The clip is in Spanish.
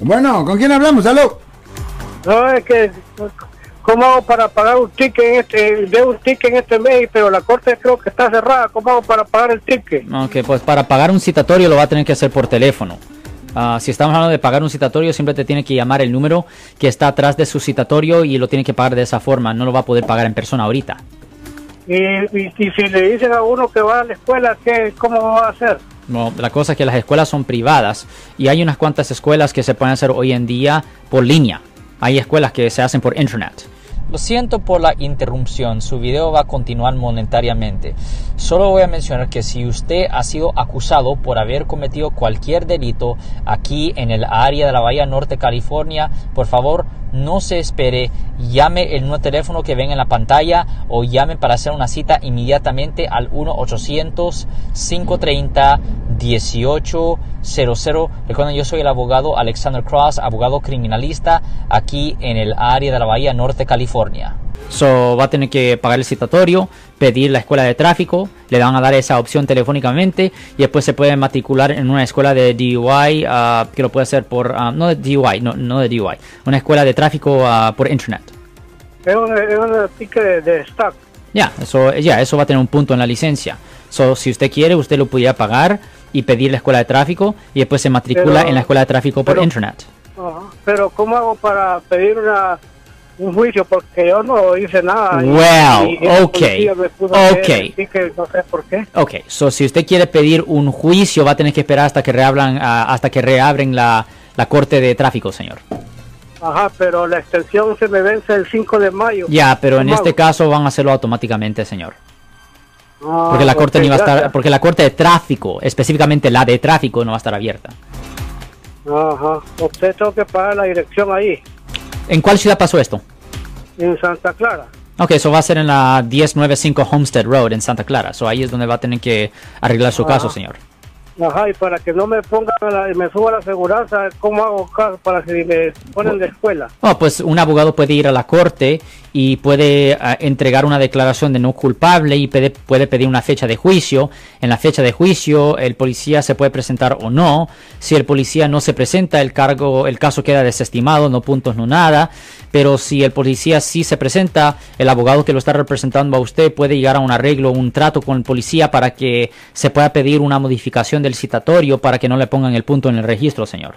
Bueno, ¿con quién hablamos? ¡Aló! No, es que, ¿cómo hago para pagar un ticket en este, de un ticket en este mes? Pero la corte creo que está cerrada. ¿Cómo hago para pagar el ticket? Ok, pues para pagar un citatorio lo va a tener que hacer por teléfono. Ah, si estamos hablando de pagar un citatorio, siempre te tiene que llamar el número que está atrás de su citatorio y lo tiene que pagar de esa forma. No lo va a poder pagar en persona ahorita. Y, y, y si le dicen a uno que va a la escuela, ¿qué, ¿cómo va a hacer? No, la cosa es que las escuelas son privadas y hay unas cuantas escuelas que se pueden hacer hoy en día por línea. Hay escuelas que se hacen por internet. Lo siento por la interrupción, su video va a continuar monetariamente. Solo voy a mencionar que si usted ha sido acusado por haber cometido cualquier delito aquí en el área de la Bahía Norte, California, por favor no se espere, llame el nuevo teléfono que ven en la pantalla o llame para hacer una cita inmediatamente al 1-800-530-1800. Recuerden, yo soy el abogado Alexander Cross, abogado criminalista aquí en el área de la Bahía Norte, California. So, va a tener que pagar el citatorio, pedir la escuela de tráfico, le van a dar esa opción telefónicamente y después se puede matricular en una escuela de DUI ah, que lo puede hacer por, ah, no de DUI, no, no de DUI, una escuela de tráfico ah, por internet. Es un, es un ticket de, stock. Ya, eso, ya, eso va a tener un punto en la licencia. So, si usted quiere, usted lo pudiera pagar y pedir la escuela de tráfico y después se matricula Pero- en la escuela de tráfico por pero- internet. Ajá. Pero ¿cómo hago para pedir una, un juicio? Porque yo no hice nada. Y- Well, y el ok, ok. que el ticket, no sé por qué. Ok, so si usted quiere pedir un juicio, va a tener que esperar hasta que reabran, ah, hasta que reabren la, la corte de tráfico, señor. Ajá, pero la extensión se me vence el 5 de mayo. Ya, pero en ¿Cómo este caso van a hacerlo automáticamente, señor. Ah, Porque la corte ok, ni va a estar, porque la corte de tráfico, específicamente la de tráfico, no va a estar abierta. Ajá, usted tengo que pagar la dirección ahí, ¿En cuál ciudad pasó esto? en Santa Clara. Ok, eso va a ser en la 1095 Homestead Road en Santa Clara. So ahí es donde va a tener que arreglar su Ah. caso, señor. Ajá, y para que no me pongan, la, me suba la aseguranza, ¿cómo hago caso para que me ponen de escuela? Oh, pues un abogado puede ir a la corte y puede ah, entregar una declaración de no culpable y puede, puede pedir una fecha de juicio. En la fecha de juicio el policía se puede presentar o no. Si el policía no se presenta, el cargo, el caso queda desestimado, no puntos, no nada. Pero si el policía sí se presenta, el abogado que lo está representando a usted puede llegar a un arreglo, un trato con el policía para que se pueda pedir una modificación del citatorio para que no le pongan el punto en el registro, señor.